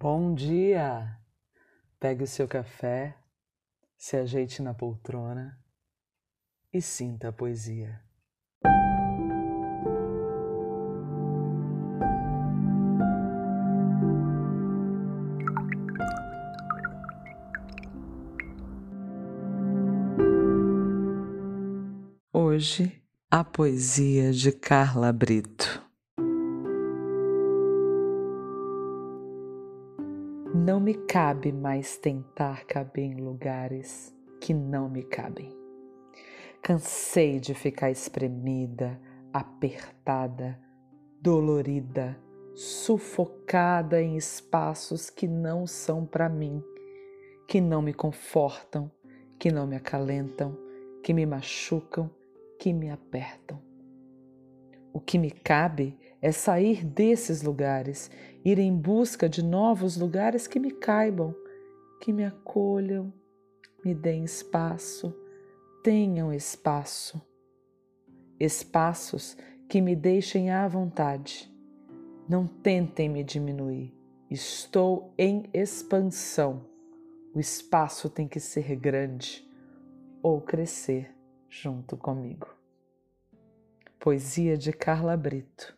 Bom dia! Pegue o seu café, se ajeite na poltrona e sinta a poesia. Hoje, a poesia de Carla Brito. Não me cabe mais tentar caber em lugares que não me cabem. Cansei de ficar espremida, apertada, dolorida, sufocada em espaços que não são para mim, que não me confortam, que não me acalentam, que me machucam, que me apertam. O que me cabe é sair desses lugares, ir em busca de novos lugares que me caibam, que me acolham, me deem espaço, tenham espaço. Espaços que me deixem à vontade. Não tentem me diminuir. Estou em expansão. O espaço tem que ser grande ou crescer junto comigo. Poesia de Carla Brito.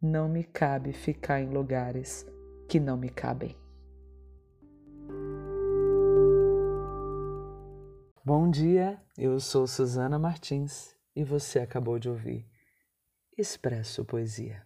Não me cabe ficar em lugares que não me cabem. Bom dia, eu sou Suzana Martins e você acabou de ouvir Expresso Poesia.